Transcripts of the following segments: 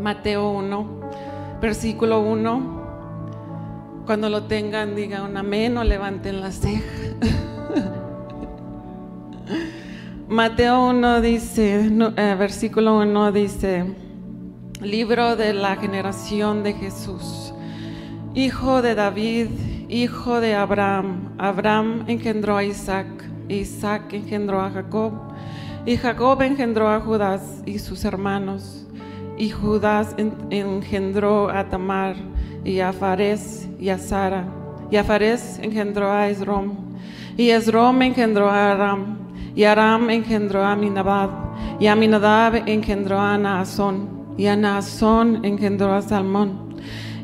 Mateo 1, versículo 1. Cuando lo tengan, digan un amén o levanten la ceja. Mateo 1 dice, eh, versículo 1 dice, libro de la generación de Jesús, hijo de David, hijo de Abraham. Abraham engendró a Isaac, Isaac engendró a Jacob, y Jacob engendró a Judas y sus hermanos, y Judas engendró a Tamar y a Fares y a Sara. Y a Fares engendró a Esrom. Y Esrom engendró a Aram. Y Aram engendró a Minabad. Y Aminadab engendró a Naasón. Y a Naasón engendró a Salmón.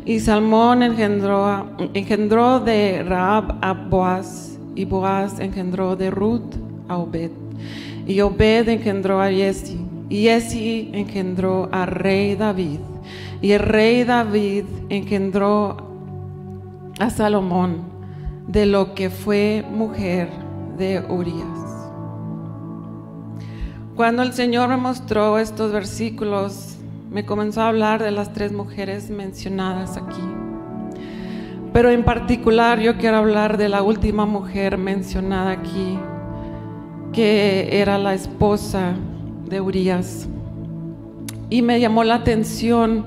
Y Salmón engendró, engendró de Raab a Boaz. Y Boaz engendró de Ruth a Obed. Y Obed engendró a Jesse. Y Jesse engendró a rey David. Y el rey David engendró a Salomón de lo que fue mujer de Urias. Cuando el Señor me mostró estos versículos, me comenzó a hablar de las tres mujeres mencionadas aquí. Pero en particular yo quiero hablar de la última mujer mencionada aquí, que era la esposa de Urias. Y me llamó la atención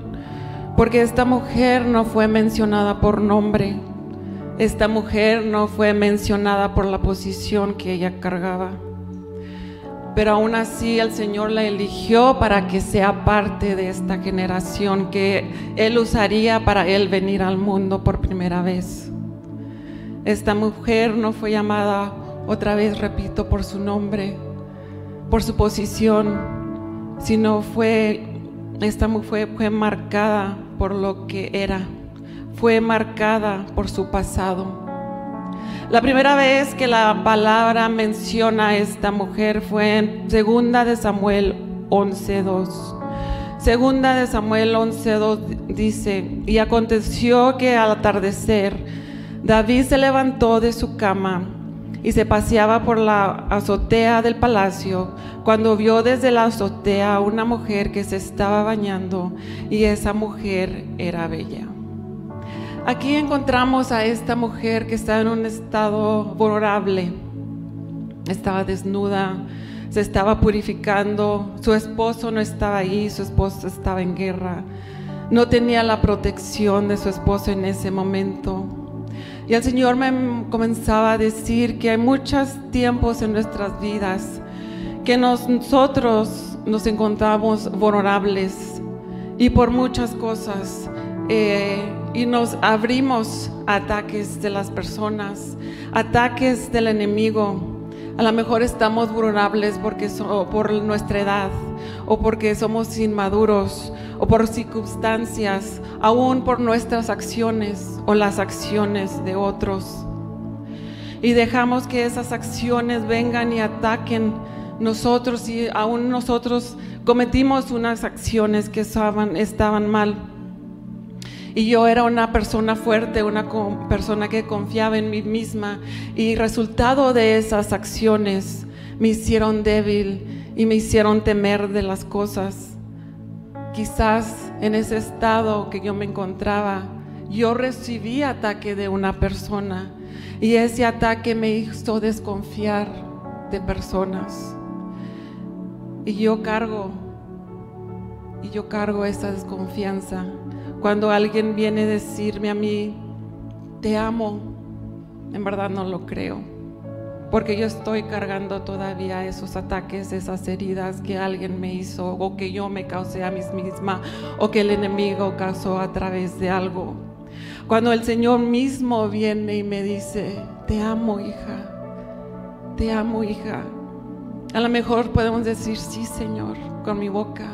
porque esta mujer no fue mencionada por nombre, esta mujer no fue mencionada por la posición que ella cargaba, pero aún así el Señor la eligió para que sea parte de esta generación que Él usaría para Él venir al mundo por primera vez. Esta mujer no fue llamada otra vez, repito, por su nombre, por su posición, sino fue, esta mujer fue marcada por lo que era, fue marcada por su pasado. La primera vez que la palabra menciona a esta mujer fue en Segunda de Samuel 11:2. Segunda de Samuel 11:2 dice, y aconteció que al atardecer David se levantó de su cama y se paseaba por la azotea del palacio cuando vio desde la azotea a una mujer que se estaba bañando y esa mujer era bella. Aquí encontramos a esta mujer que estaba en un estado vulnerable, estaba desnuda, se estaba purificando, su esposo no estaba ahí, su esposo estaba en guerra, no tenía la protección de su esposo en ese momento. Y el Señor me comenzaba a decir que hay muchos tiempos en nuestras vidas que nosotros nos encontramos vulnerables y por muchas cosas eh, y nos abrimos a ataques de las personas, ataques del enemigo. A lo mejor estamos vulnerables porque por nuestra edad o porque somos inmaduros o por circunstancias, aún por nuestras acciones o las acciones de otros. Y dejamos que esas acciones vengan y ataquen nosotros y aún nosotros cometimos unas acciones que estaban, estaban mal. Y yo era una persona fuerte, una persona que confiaba en mí misma. Y resultado de esas acciones me hicieron débil y me hicieron temer de las cosas. Quizás en ese estado que yo me encontraba, yo recibí ataque de una persona y ese ataque me hizo desconfiar de personas. Y yo cargo, y yo cargo esa desconfianza. Cuando alguien viene a decirme a mí, te amo, en verdad no lo creo porque yo estoy cargando todavía esos ataques, esas heridas que alguien me hizo o que yo me causé a mí misma o que el enemigo causó a través de algo. Cuando el Señor mismo viene y me dice, te amo hija, te amo hija. A lo mejor podemos decir, sí Señor, con mi boca,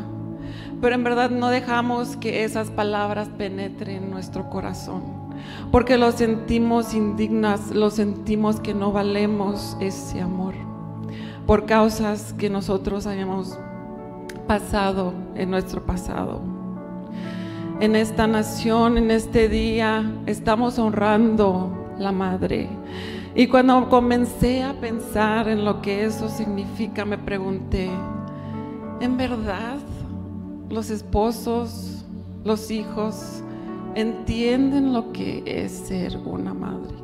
pero en verdad no dejamos que esas palabras penetren en nuestro corazón porque lo sentimos indignas, lo sentimos que no valemos ese amor, por causas que nosotros hayamos pasado en nuestro pasado. En esta nación, en este día, estamos honrando la madre. Y cuando comencé a pensar en lo que eso significa, me pregunté, ¿en verdad los esposos los hijos entienden lo que es ser una madre.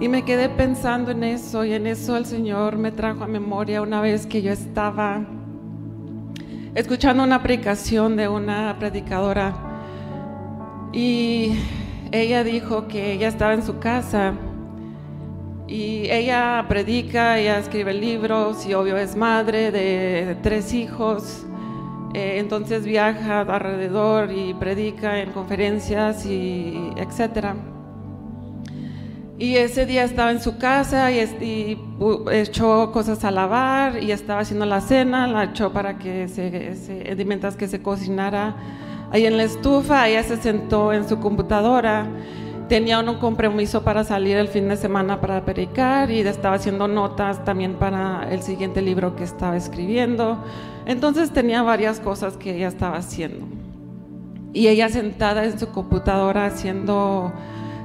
Y me quedé pensando en eso y en eso el Señor me trajo a memoria una vez que yo estaba escuchando una predicación de una predicadora y ella dijo que ella estaba en su casa y ella predica, ella escribe libros y obvio es madre de tres hijos. Eh, entonces viaja alrededor y predica en conferencias y etcétera. Y ese día estaba en su casa y, echó cosas a lavar y estaba haciendo la cena, la echó para que se, se mientras que se cocinara ahí en la estufa, ella se sentó en su computadora tenía un compromiso para salir el fin de semana para predicar y estaba haciendo notas también para el siguiente libro que estaba escribiendo. Entonces tenía varias cosas que ella estaba haciendo. Y ella sentada en su computadora haciendo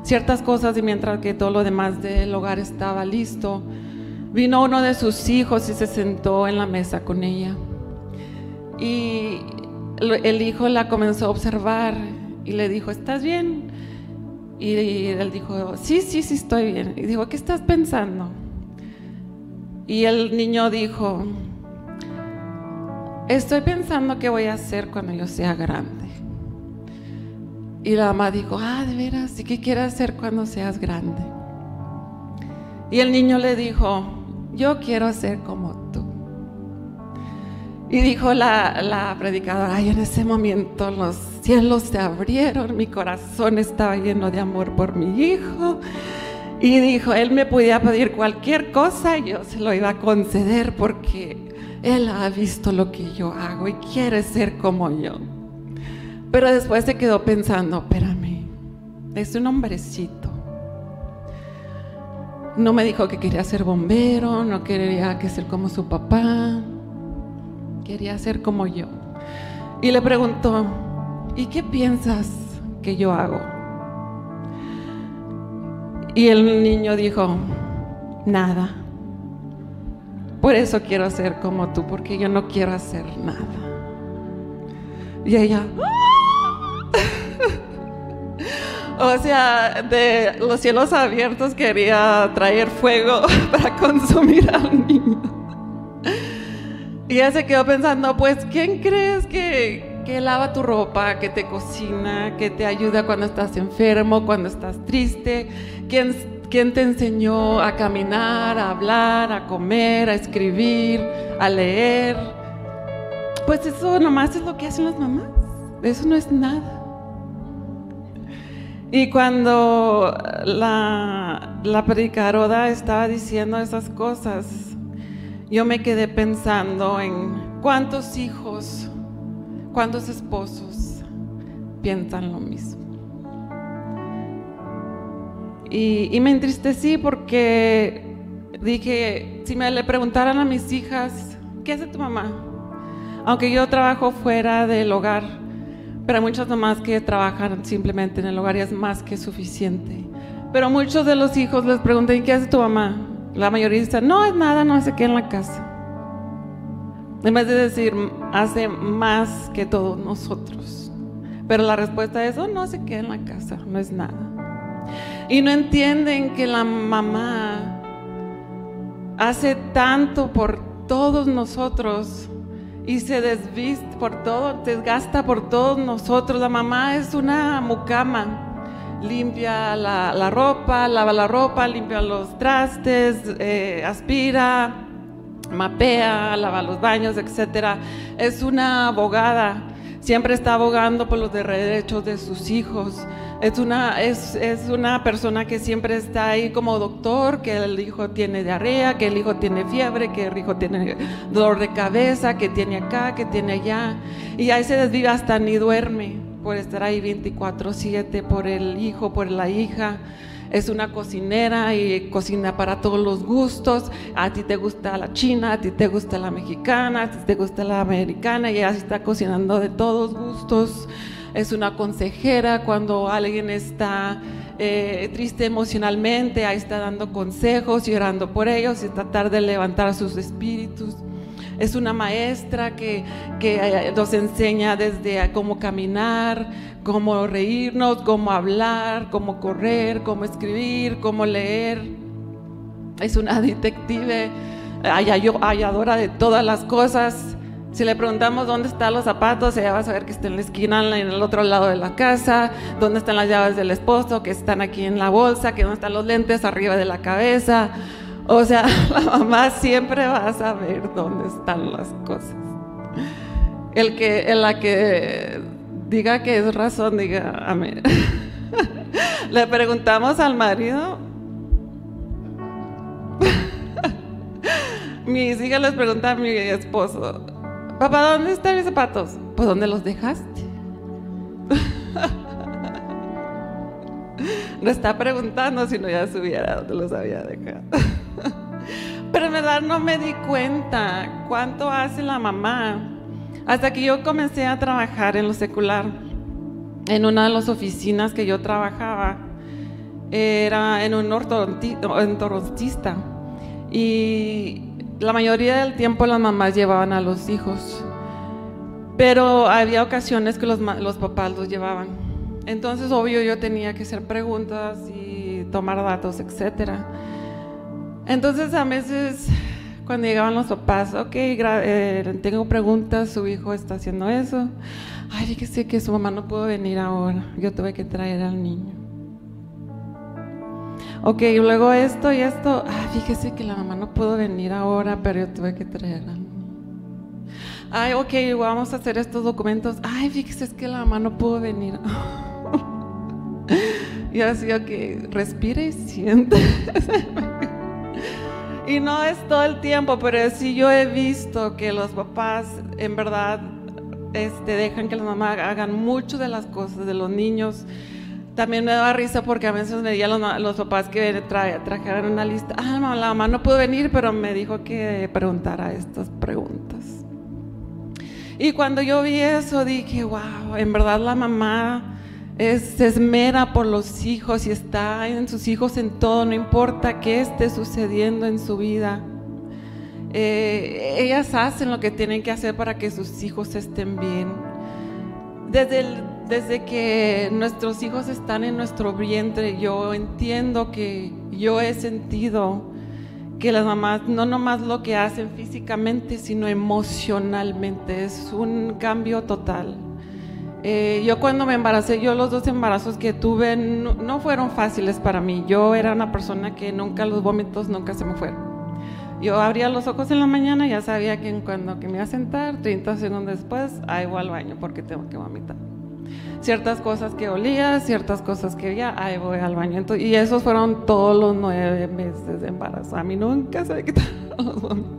ciertas cosas y mientras que todo lo demás del hogar estaba listo, vino uno de sus hijos y se sentó en la mesa con ella. Y el hijo la comenzó a observar y le dijo, ¿estás bien? Y él dijo, sí, sí, sí, estoy bien. Y dijo, ¿qué estás pensando? Y el niño dijo, estoy pensando qué voy a hacer cuando yo sea grande. Y la mamá dijo, ah, de veras, ¿y qué quieres hacer cuando seas grande? Y el niño le dijo, yo quiero ser como tú. Y dijo la, predicadora, ay, en ese momento los cielos se abrieron, mi corazón estaba lleno de amor por mi hijo. Y dijo, él me podía pedir cualquier cosa y yo se lo iba a conceder porque él ha visto lo que yo hago y quiere ser como yo. Pero después se quedó pensando, espérame, es un hombrecito. No me dijo que quería ser bombero, no quería que ser como su papá quería ser como yo. Y le preguntó, ¿y qué piensas que yo hago? Y el niño dijo, nada. Por eso quiero ser como tú, porque yo no quiero hacer nada. Y ella, o sea, de los cielos abiertos quería traer fuego para consumir al niño. Y ella se quedó pensando, pues, ¿quién crees que, que lava tu ropa, que te cocina, que te ayuda cuando estás enfermo, cuando estás triste? ¿Quién, ¿Quién te enseñó a caminar, a hablar, a comer, a escribir, a leer? Pues eso nomás es lo que hacen las mamás. Eso no es nada. Y cuando la, la predicadora estaba diciendo esas cosas, yo me quedé pensando en cuántos hijos, cuántos esposos piensan lo mismo. Y, me entristecí porque dije, si me le preguntaran a mis hijas, ¿qué hace tu mamá? Aunque yo trabajo fuera del hogar, pero hay muchas mamás que trabajan simplemente en el hogar y es más que suficiente. Pero muchos de los hijos les preguntan, ¿qué hace tu mamá? La mayoría dice, no es nada, no se queda en la casa. En vez de decir, hace más que todos nosotros. Pero la respuesta es, oh, no se queda en la casa, no es nada. Y no entienden que la mamá hace tanto por todos nosotros y se desviste por todo, desgasta por todos nosotros. La mamá es una mucama limpia la, ropa, lava la ropa, limpia los trastes, eh, aspira, mapea, lava los baños, etc. Es una abogada, siempre está abogando por los derechos de sus hijos. Es una, es, es una persona que siempre está ahí como doctor, que el hijo tiene diarrea, que el hijo tiene fiebre, que el hijo tiene dolor de cabeza, que tiene acá, que tiene allá. Y ahí se desvive hasta ni duerme por estar ahí 24/7, por el hijo, por la hija. Es una cocinera y cocina para todos los gustos. A ti te gusta la china, a ti te gusta la mexicana, a ti te gusta la americana y ella está cocinando de todos gustos. Es una consejera cuando alguien está eh, triste emocionalmente, ahí está dando consejos y orando por ellos y tratar de levantar sus espíritus. Es una maestra que, que eh, nos enseña desde cómo caminar, cómo reírnos, cómo hablar, cómo correr, cómo escribir, cómo leer. Es una detective halladora de todas las cosas. Si le preguntamos dónde están los zapatos, ella va a saber que está en la esquina, en el otro lado de la casa, dónde están las llaves del esposo, que están aquí en la bolsa, que dónde están los lentes arriba de la cabeza. O sea, la mamá siempre va a saber dónde están las cosas. El que, en la que diga que es razón, diga amén. Le preguntamos al marido. Mis hijas les preguntan a mi esposo, papá, ¿dónde están mis zapatos? Pues ¿dónde los dejaste? no está preguntando si no ya subiera donde los había dejado. Pero en verdad no me di cuenta cuánto hace la mamá. Hasta que yo comencé a trabajar en lo secular, en una de las oficinas que yo trabajaba, era en un ortodontista. Y la mayoría del tiempo las mamás llevaban a los hijos, pero había ocasiones que los, los papás los llevaban. Entonces, obvio, yo tenía que hacer preguntas y tomar datos, etc. Entonces, a veces, cuando llegaban los papás, ok, eh, tengo preguntas, su hijo está haciendo eso. Ay, fíjese que su mamá no pudo venir ahora, yo tuve que traer al niño ok, luego esto y esto, ah, fíjese que la mamá no pudo venir ahora, pero yo tuve que traerla. Ay, ok, vamos a hacer estos documentos. Ay, fíjese es que la mamá no pudo venir. y así, ok, respire y siente. y no es todo el tiempo, pero sí yo he visto que los papás en verdad este, dejan que la mamá hagan mucho de las cosas de los niños también me daba risa porque a veces me decían los, papás que trajeran una lista. Ah, la mamá no pudo venir, pero me dijo que preguntara estas preguntas. Y cuando yo vi eso dije, wow, en verdad la mamá es, se esmera por los hijos y está en sus hijos en todo, no importa qué esté sucediendo en su vida. Eh, ellas hacen lo que tienen que hacer para que sus hijos estén bien. Desde desde que nuestros hijos están en nuestro vientre, yo entiendo que yo he sentido que las mamás no nomás lo que hacen físicamente, sino emocionalmente. Es un cambio total. Eh, yo cuando me embaracé, yo los dos embarazos que tuve no, fueron fáciles para mí. Yo era una persona que nunca los vómitos nunca se me fueron. Yo abría los ojos en la mañana ya sabía que cuando que me iba a sentar, 30 segundos después, ahí voy al baño porque tengo que vomitar ciertas cosas que olía, ciertas cosas que ya, ahí voy al baño. y esos fueron todos los nueve meses de embarazo. A mí nunca se me quitaron los vómitos.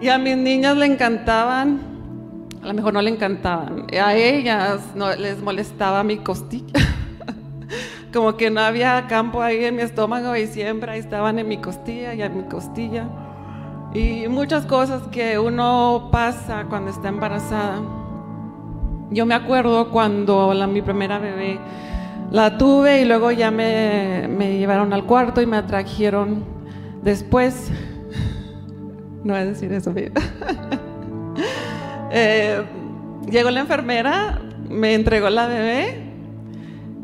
Y a mis niñas le encantaban, a lo mejor no le encantaban, a ellas no, les molestaba mi costilla. Como que no había campo ahí en mi estómago y siempre ahí estaban en mi costilla y en mi costilla. Y muchas cosas que uno pasa cuando está embarazada. Yo me acuerdo cuando la, mi primera bebé la tuve y luego ya me, llevaron al cuarto y me atrajeron después. No voy a decir eso, eh, llegó la enfermera, me entregó la bebé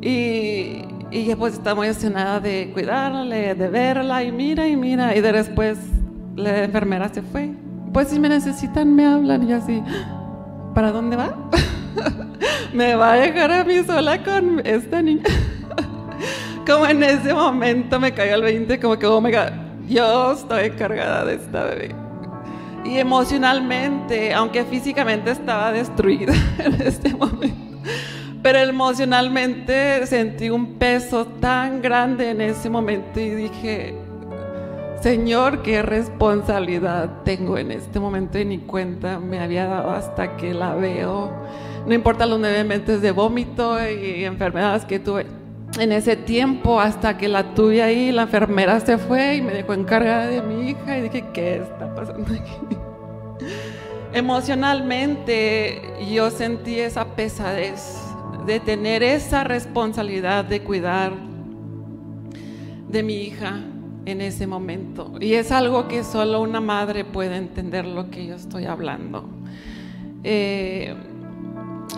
y, y pues estaba muy emocionada de cuidarla, de verla y mira y mira. Y después la enfermera se fue. Pues si me necesitan, me hablan y así, ¿para dónde va? me va a dejar a mí sola con esta niña. como en ese momento me cayó el 20, como que, oh my yo estoy encargada de esta bebé. Y emocionalmente, aunque físicamente estaba destruida en este momento, pero emocionalmente sentí un peso tan grande en ese momento y dije, Señor, qué responsabilidad tengo en este momento y ni cuenta me había dado hasta que la veo no importa los nueve meses de vómito y enfermedades que tuve en ese tiempo hasta que la tuve ahí, la enfermera se fue y me dejó encargada de mi hija y dije, ¿qué está pasando aquí? Emocionalmente yo sentí esa pesadez de tener esa responsabilidad de cuidar de mi hija. en ese momento. Y es algo que solo una madre puede entender lo que yo estoy hablando. Eh,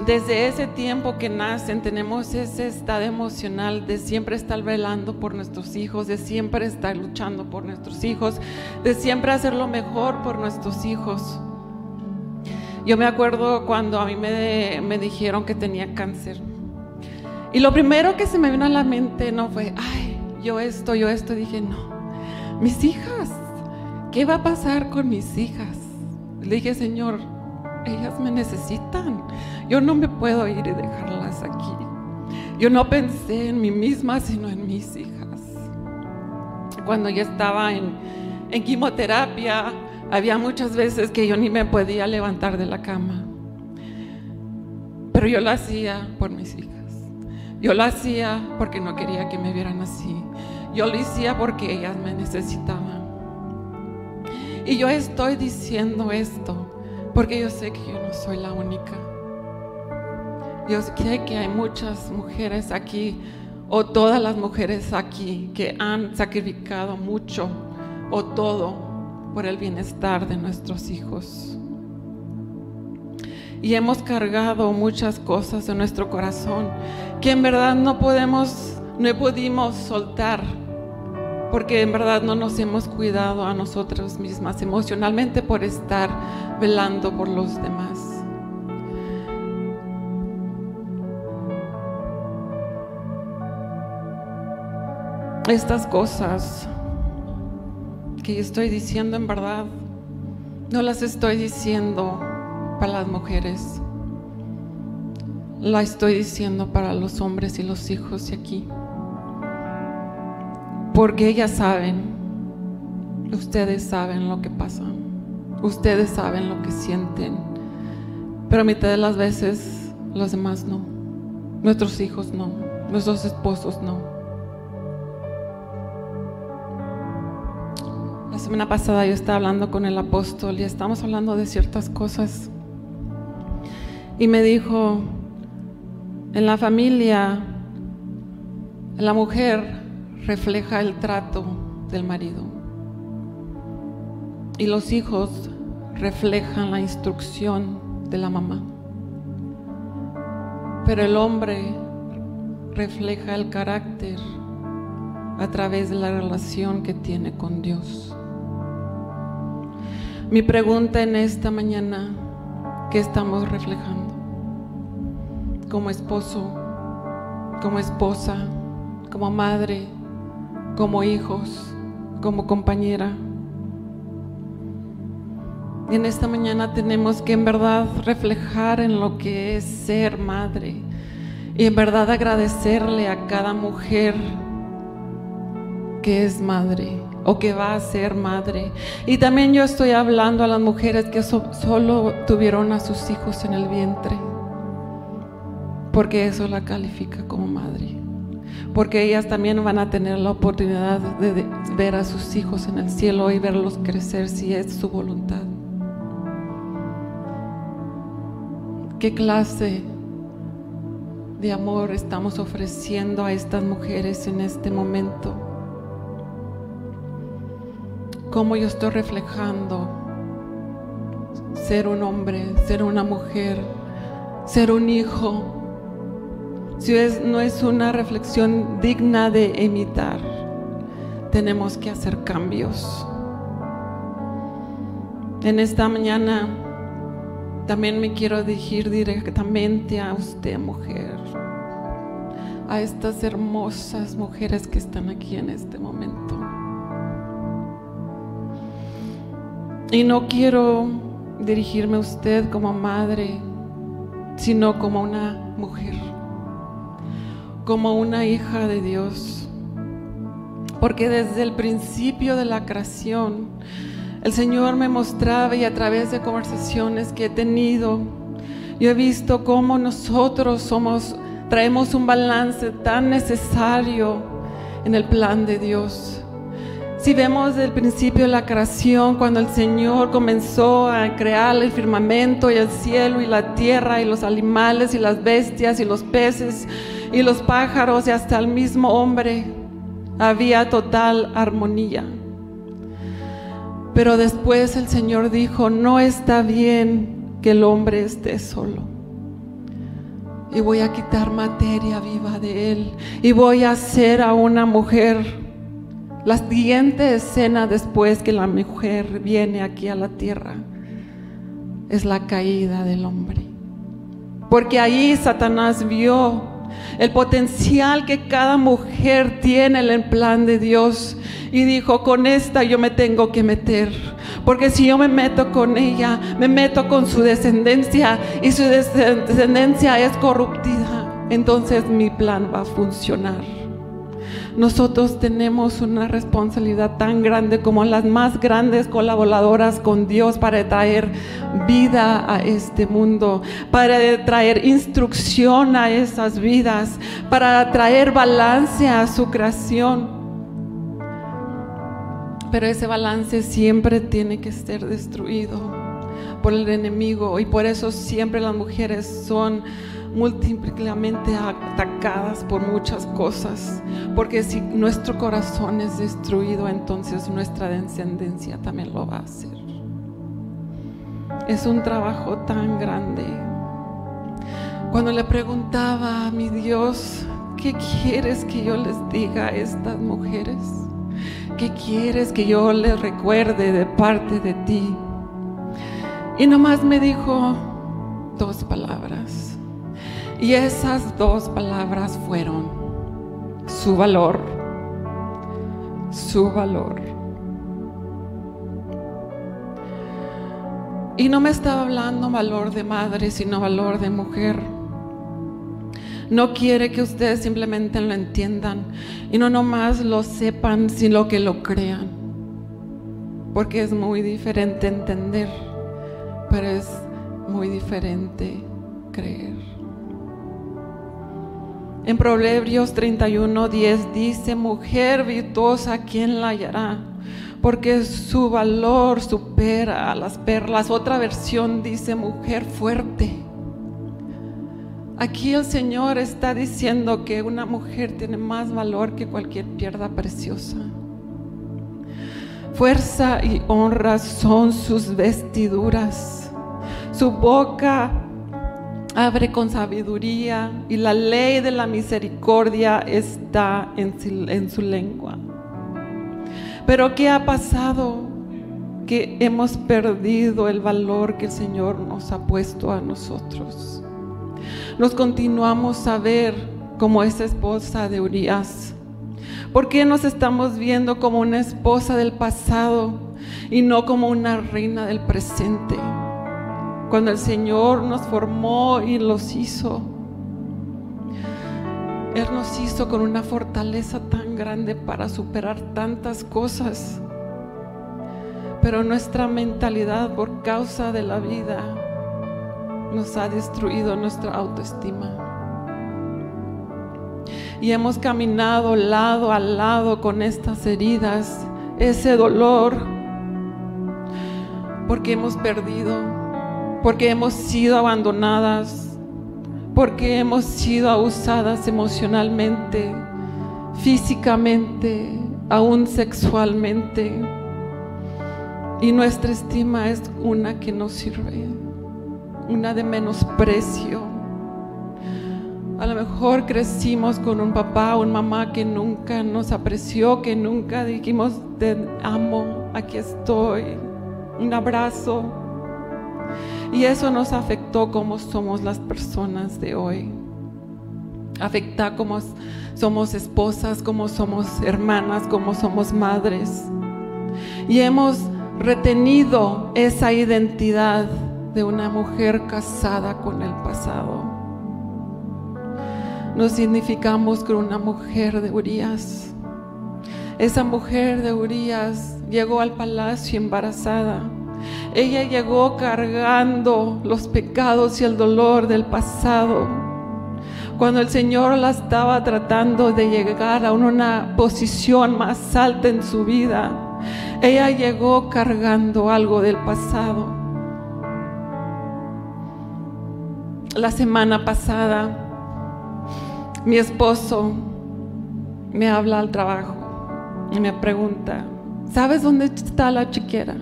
desde ese tiempo que nacen tenemos ese estado emocional de siempre estar velando por nuestros hijos, de siempre estar luchando por nuestros hijos, de siempre hacer lo mejor por nuestros hijos. Yo me acuerdo cuando a mí me, me dijeron que tenía cáncer. Y lo primero que se me vino a la mente no fue, ay, yo esto, yo esto. Dije, no, mis hijas, ¿qué va a pasar con mis hijas? Le dije, Señor, ellas me necesitan. Yo no me puedo ir y dejarlas aquí. Yo no pensé en mí misma, sino en mis hijas. Cuando yo estaba en, en quimioterapia, había muchas veces que yo ni me podía levantar de la cama. Pero yo lo hacía por mis hijas. Yo lo hacía porque no quería que me vieran así. Yo lo hacía porque ellas me necesitaban. Y yo estoy diciendo esto porque yo sé que yo no soy la única. Yo sé que hay muchas mujeres aquí, o todas las mujeres aquí, que han sacrificado mucho o todo por el bienestar de nuestros hijos. Y hemos cargado muchas cosas en nuestro corazón que en verdad no podemos, no pudimos soltar porque en verdad no nos hemos cuidado a nosotras mismas emocionalmente por estar velando por los demás. Estas cosas que estoy diciendo en verdad, no las estoy diciendo para las mujeres, la estoy diciendo para los hombres y los hijos de aquí. Porque ellas saben, ustedes saben lo que pasa, ustedes saben lo que sienten, pero a mitad de las veces los demás no, nuestros hijos no, nuestros esposos no. La semana pasada yo estaba hablando con el apóstol y estamos hablando de ciertas cosas. Y me dijo, en la familia, la mujer refleja el trato del marido. Y los hijos reflejan la instrucción de la mamá. Pero el hombre refleja el carácter a través de la relación que tiene con Dios. Mi pregunta en esta mañana, ¿qué estamos reflejando? Como esposo, como esposa, como madre, como hijos, como compañera. Y en esta mañana tenemos que en verdad reflejar en lo que es ser madre y en verdad agradecerle a cada mujer que es madre o que va a ser madre. Y también yo estoy hablando a las mujeres que solo tuvieron a sus hijos en el vientre, porque eso la califica como madre porque ellas también van a tener la oportunidad de ver a sus hijos en el cielo y verlos crecer si es su voluntad. ¿Qué clase de amor estamos ofreciendo a estas mujeres en este momento? ¿Cómo yo estoy reflejando ser un hombre, ser una mujer, ser un hijo? Si no es una reflexión digna de imitar, tenemos que hacer cambios. En esta mañana también me quiero dirigir directamente a usted, mujer, a estas hermosas mujeres que están aquí en este momento. Y no quiero dirigirme a usted como madre, sino como una mujer como una hija de Dios. Porque desde el principio de la creación, el Señor me mostraba y a través de conversaciones que he tenido, yo he visto cómo nosotros somos, traemos un balance tan necesario en el plan de Dios. Si vemos desde el principio de la creación, cuando el Señor comenzó a crear el firmamento y el cielo y la tierra y los animales y las bestias y los peces, y los pájaros y hasta el mismo hombre. había total armonía. Pero después el Señor dijo, no está bien que el hombre esté solo. Y voy a quitar materia viva de él. Y voy a hacer a una mujer. La siguiente escena después que la mujer viene aquí a la tierra es la caída del hombre. Porque ahí Satanás vio el potencial que cada mujer tiene en el plan de Dios. Y dijo, con esta yo me tengo que meter. Porque si yo me meto con ella, me meto con su descendencia y su descendencia es corruptida. Entonces mi plan va a funcionar nosotros tenemos una responsabilidad tan grande como las más grandes colaboradoras con Dios para traer vida a este mundo, para traer instrucción a esas vidas, para traer balance a su creación. Pero ese balance siempre tiene que ser destruido por el enemigo y por eso siempre las mujeres son múltiplemente atacadas por muchas cosas, porque si nuestro corazón es destruido, entonces nuestra descendencia también lo va a hacer. Es un trabajo tan grande. Cuando le preguntaba a mi Dios, ¿qué quieres que yo les diga a estas mujeres? ¿Qué quieres que yo les recuerde de parte de ti? Y nomás me dijo dos palabras y esas dos palabras fueron su valor, su valor. Y no me estaba hablando valor de madre, sino valor de mujer. No quiere que ustedes simplemente lo entiendan y no nomás lo sepan, sino que lo crean. Porque es muy diferente entender, pero es muy diferente creer. En Proverbios 31, 10 dice, mujer virtuosa, ¿quién la hallará? Porque su valor supera a las perlas. Otra versión dice, mujer fuerte. Aquí el Señor está diciendo que una mujer tiene más valor que cualquier piedra preciosa. Fuerza y honra son sus vestiduras. Su boca abre con sabiduría y la ley de la misericordia está en su, lengua. Pero ¿qué ha pasado? Que hemos perdido el valor que el Señor nos ha puesto a nosotros. Nos continuamos a ver como esa esposa de Urias. ¿Por qué nos estamos viendo como una esposa del pasado y no como una reina del presente? Cuando el Señor nos formó y los hizo. Él nos hizo con una fortaleza tan grande para superar tantas cosas. Pero nuestra mentalidad por causa de la vida nos ha destruido nuestra autoestima. Y hemos caminado lado a lado con estas heridas, ese dolor, porque hemos perdido porque hemos sido abandonadas, porque hemos sido abusadas emocionalmente, físicamente, aún sexualmente. Y nuestra estima es una que no sirve, una de menosprecio. A lo mejor crecimos con un papá o una mamá que nunca nos apreció, que nunca dijimos te amo, aquí estoy, un abrazo. Y eso nos afectó como somos las personas de hoy. Afecta cómo somos esposas, cómo somos hermanas, cómo somos madres. Y hemos retenido esa identidad de una mujer casada con el pasado. Nos significamos con una mujer de Urias. Esa mujer de Urias llegó al palacio embarazada ella llegó cargando los pecados y el dolor del pasado. Cuando el Señor la estaba tratando de llegar a una posición más alta en su vida, ella llegó cargando algo del pasado. La semana pasada, mi esposo me habla al trabajo y me pregunta, ¿sabes dónde está la chiquera?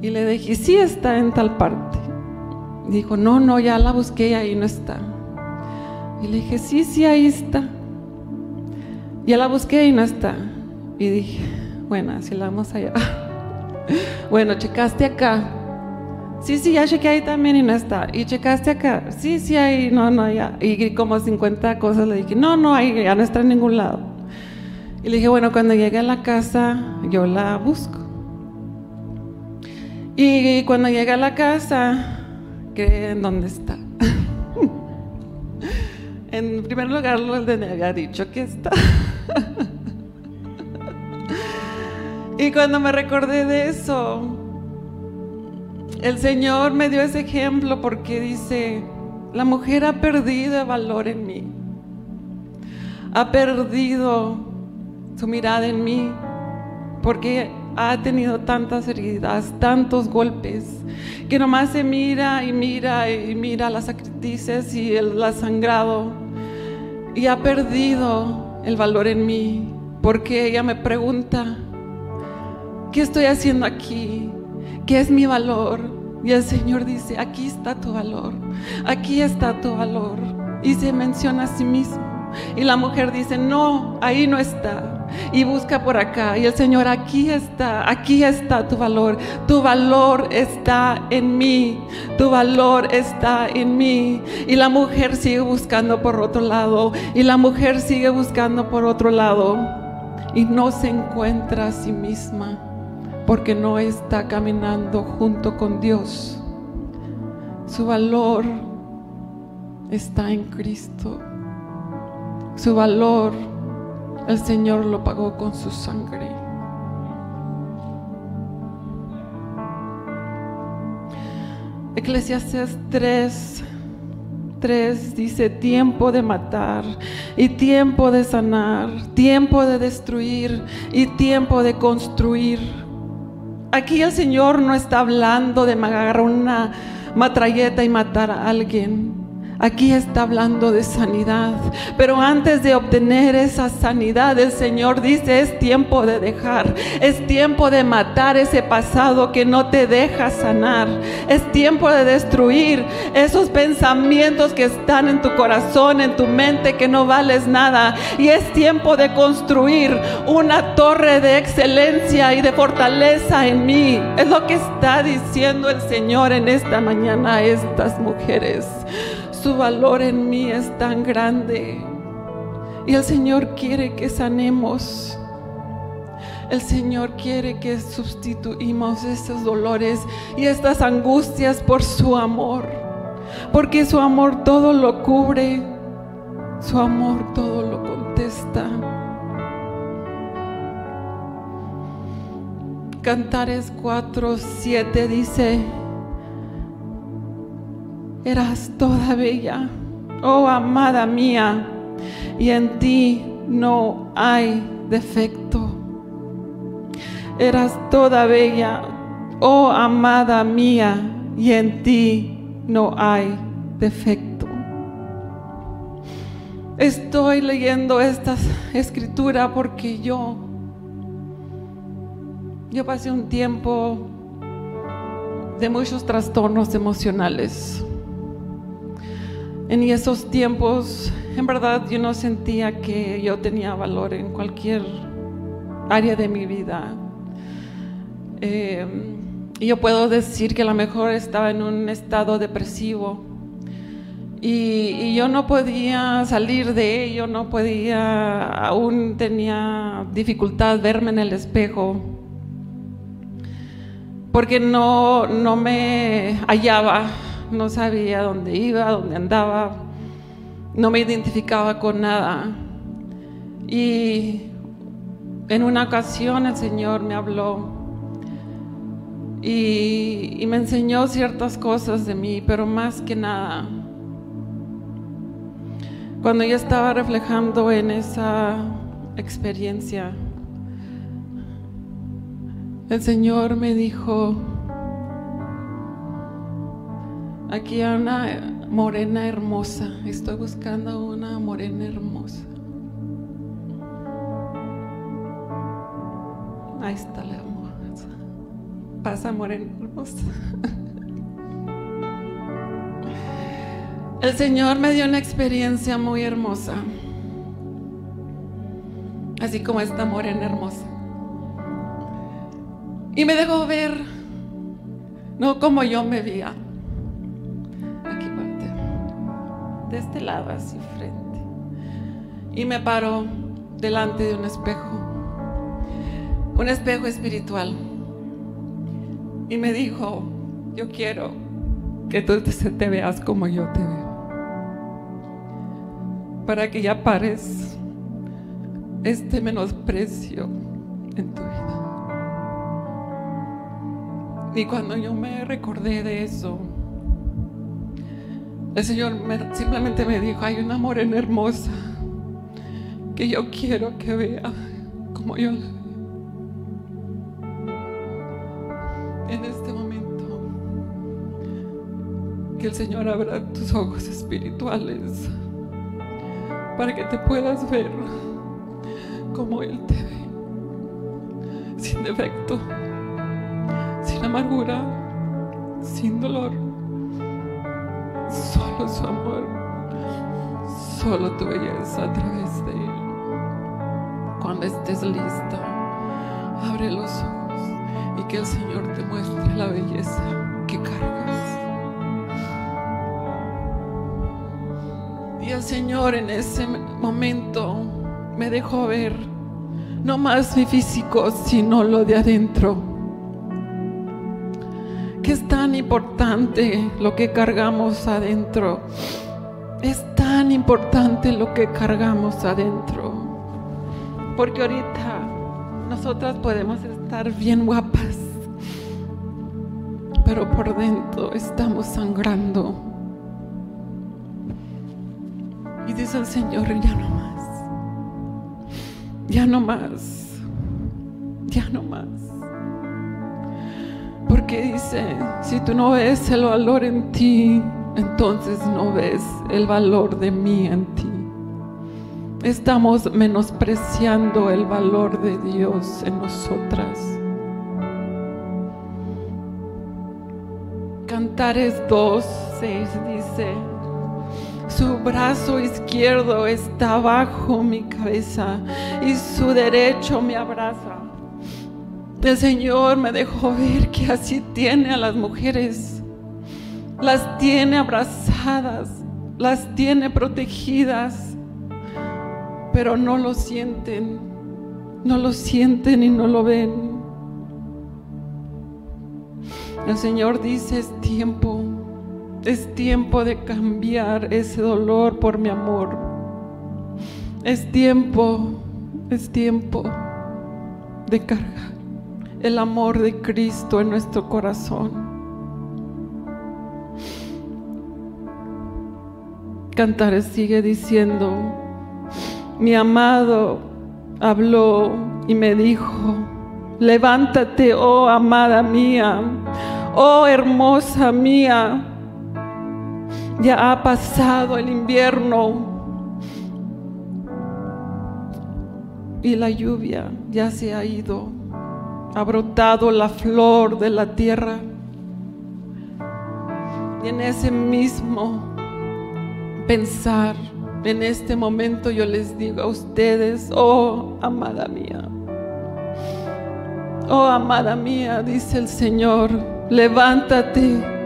Y le dije, sí está en tal parte. dijo, no, no, ya la busqué y ahí no está. Y le dije, sí, sí, ahí está. Ya la busqué y no está. Y dije, bueno, así la vamos allá. bueno, checaste acá. Sí, sí, ya chequé ahí también y no está. Y checaste acá. Sí, sí, ahí, no, no, ya. Y como 50 cosas le dije, no, no, ahí ya no está en ningún lado. Y le dije, bueno, cuando llegue a la casa, yo la busco. Y cuando llegué a la casa, ¿qué, ¿en dónde está? en primer lugar, lo me había dicho que está. y cuando me recordé de eso, el Señor me dio ese ejemplo porque dice, la mujer ha perdido valor en mí. Ha perdido su mirada en mí porque ha tenido tantas heridas, tantos golpes, que nomás se mira y mira y mira las sacrificios y el sangrado y ha perdido el valor en mí, porque ella me pregunta, ¿qué estoy haciendo aquí? ¿Qué es mi valor? Y el Señor dice, aquí está tu valor, aquí está tu valor. Y se menciona a sí mismo. Y la mujer dice, no, ahí no está. Y busca por acá. Y el Señor, aquí está, aquí está tu valor. Tu valor está en mí. Tu valor está en mí. Y la mujer sigue buscando por otro lado. Y la mujer sigue buscando por otro lado. Y no se encuentra a sí misma porque no está caminando junto con Dios. Su valor está en Cristo. Su valor el Señor lo pagó con su sangre. Eclesiastes 3, 3 dice tiempo de matar y tiempo de sanar, tiempo de destruir y tiempo de construir. Aquí el Señor no está hablando de agarrar una matralleta y matar a alguien. Aquí está hablando de sanidad. Pero antes de obtener esa sanidad, el Señor dice, es tiempo de dejar. Es tiempo de matar ese pasado que no te deja sanar. Es tiempo de destruir esos pensamientos que están en tu corazón, en tu mente, que no vales nada. Y es tiempo de construir una torre de excelencia y de fortaleza en mí. Es lo que está diciendo el Señor en esta mañana a estas mujeres. Su valor en mí es tan grande. Y el Señor quiere que sanemos. El Señor quiere que sustituimos estos dolores y estas angustias por su amor. Porque su amor todo lo cubre. Su amor todo lo contesta. Cantares 4, 7 dice, eras toda bella, oh amada mía, y en ti no hay defecto. Eras toda bella, oh amada mía, y en ti no hay defecto. Estoy leyendo esta escritura porque yo, yo pasé un tiempo de muchos trastornos emocionales. En esos tiempos, en verdad, yo no sentía que yo tenía valor en cualquier área de mi vida. Eh, y yo puedo decir que a lo mejor estaba en un estado depresivo y, yo no podía salir de ello, no podía, aún tenía dificultad verme en el espejo porque no, no me hallaba no sabía dónde iba, dónde andaba, no me identificaba con nada. Y en una ocasión el Señor me habló y, me enseñó ciertas cosas de mí, pero más que nada, cuando yo estaba reflejando en esa experiencia, el Señor me dijo, Aquí hay una morena hermosa. Estoy buscando una morena hermosa. Ahí está la hermosa. Pasa, morena hermosa. El Señor me dio una experiencia muy hermosa. Así como esta morena hermosa. Y me dejó ver, no como yo me veía. De este lado, así frente. Y me paró delante de un espejo. Un espejo espiritual. Y me dijo, yo quiero que tú te veas como yo te veo para que ya pares este menosprecio en tu vida. Y cuando yo me recordé de eso, el Señor simplemente me dijo, hay una morena hermosa que yo quiero que vea como yo la veo. En este momento, que el Señor abra tus ojos espirituales para que te puedas ver como Él te ve, sin defecto, sin amargura, sin dolor, solo su amor, solo tu belleza a través de Él. Cuando estés lista, abre los ojos y que el Señor te muestre la belleza que cargas. Y el Señor en ese momento me dejó ver no más mi físico, sino lo de adentro. Que es tan importante lo que cargamos adentro. Es tan importante lo que cargamos adentro. Porque ahorita nosotras podemos estar bien guapas, pero por dentro estamos sangrando y dice el Señor, ya no más. Ya no más. Ya no más. Porque dice, si tú no ves el valor en ti, entonces no ves el valor de mí en ti. Estamos menospreciando el valor de Dios en nosotras. Cantares 2, 6 dice, su brazo izquierdo está bajo mi cabeza y su derecho me abraza. El Señor me dejó ver que así tiene a las mujeres. Las tiene abrazadas, las tiene protegidas, pero no lo sienten, no lo sienten y no lo ven. El Señor dice es tiempo es tiempo de cambiar ese dolor por mi amor. Es tiempo, es tiempo de cargar el amor de Cristo en nuestro corazón. Cantares sigue diciendo, mi amado habló y me dijo, levántate, oh amada mía, oh hermosa mía, ya ha pasado el invierno y la lluvia ya se ha ido. Ha brotado la flor de la tierra. Y en ese mismo pensar, en este momento yo les digo a ustedes, oh amada mía, oh amada mía, dice el Señor, levántate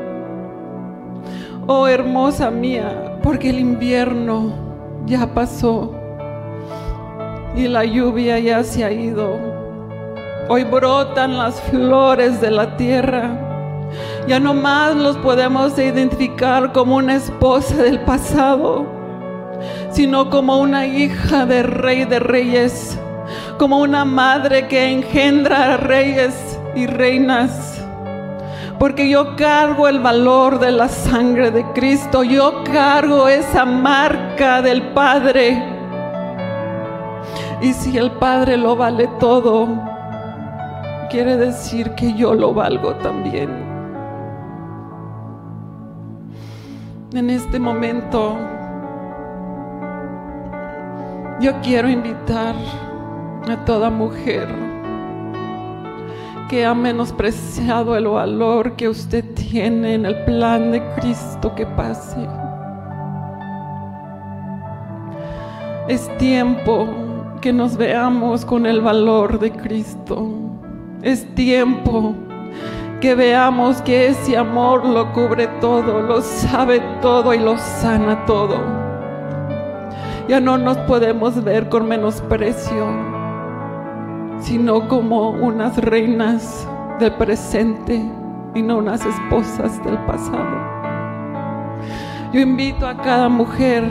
oh hermosa mía, porque el invierno ya pasó y la lluvia ya se ha ido. Hoy brotan las flores de la tierra. Ya no más los podemos identificar como una esposa del pasado, sino como una hija de rey de reyes, como una madre que engendra reyes y reinas porque yo cargo el valor de la sangre de Cristo, yo cargo esa marca del Padre. Y si el Padre lo vale todo, quiere decir que yo lo valgo también. En este momento, yo quiero invitar a toda mujer que ha menospreciado el valor que usted tiene en el plan de Cristo que pase. Es tiempo que nos veamos con el valor de Cristo. Es tiempo que veamos que ese amor lo cubre todo, lo sabe todo y lo sana todo. Ya no nos podemos ver con menosprecio, sino como unas reinas del presente y no unas esposas del pasado. Yo invito a cada mujer,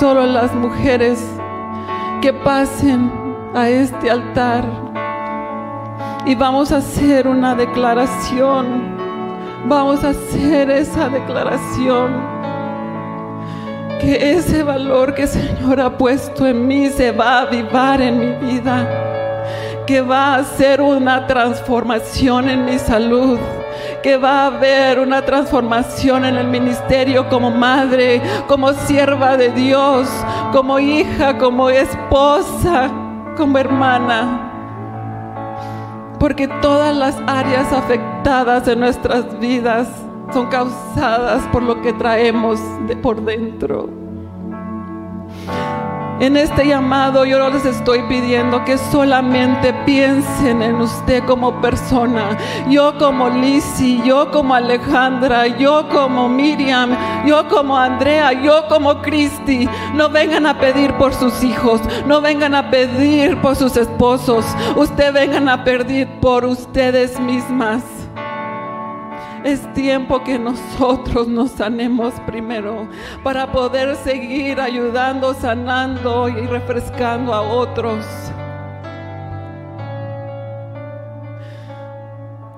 solo las mujeres que pasen a este altar y vamos a hacer una declaración. Vamos a hacer esa declaración. Que ese valor que el Señor ha puesto en mí se va a avivar en mi vida. Que va a hacer una transformación en mi salud que va a haber una transformación en el ministerio como madre, como sierva de Dios, como hija, como esposa, como hermana porque todas las áreas afectadas en nuestras vidas son causadas por lo que traemos de por dentro. En este llamado yo les estoy pidiendo que solamente piensen en usted como persona. Yo como Lizzie, yo como Alejandra, yo como Miriam, yo como Andrea, yo como Cristi. No vengan a pedir por sus hijos, no vengan a pedir por sus esposos. Ustedes vengan a pedir por ustedes mismas. Es tiempo que nosotros nos sanemos primero para poder seguir ayudando, sanando y refrescando a otros.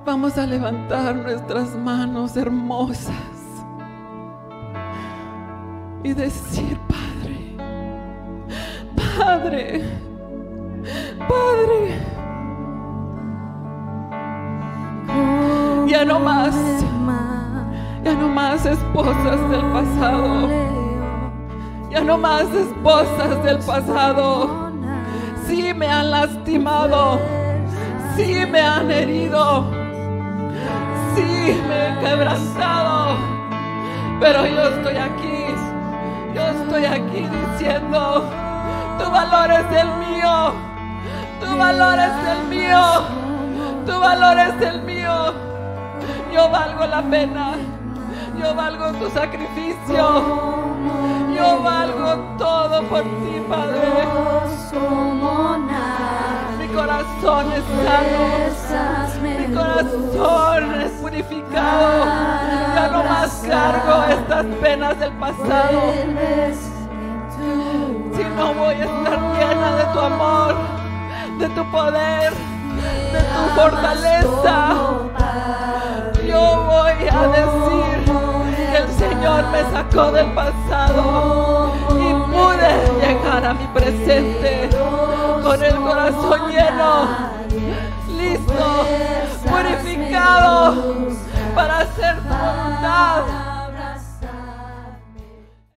Vamos a levantar nuestras manos hermosas y decir, Padre, Padre, Padre, ya no más, ya no más esposas del pasado, ya no más esposas del pasado. Sí me han lastimado, sí me han herido, sí me he quebrantado, pero yo estoy aquí, yo estoy aquí diciendo, tu valor es el mío, tu valor es el mío, tu valor es el mío. Yo valgo la pena. Yo valgo tu sacrificio. Yo valgo todo por ti, Padre. Mi corazón es sano. Mi corazón es purificado. Ya no más cargo estas penas del pasado. Si no voy a estar llena de tu amor, de tu poder, de tu fortaleza a decir que el Señor me sacó del pasado y pude llegar a mi presente con el corazón lleno, listo, purificado para hacer tu voluntad.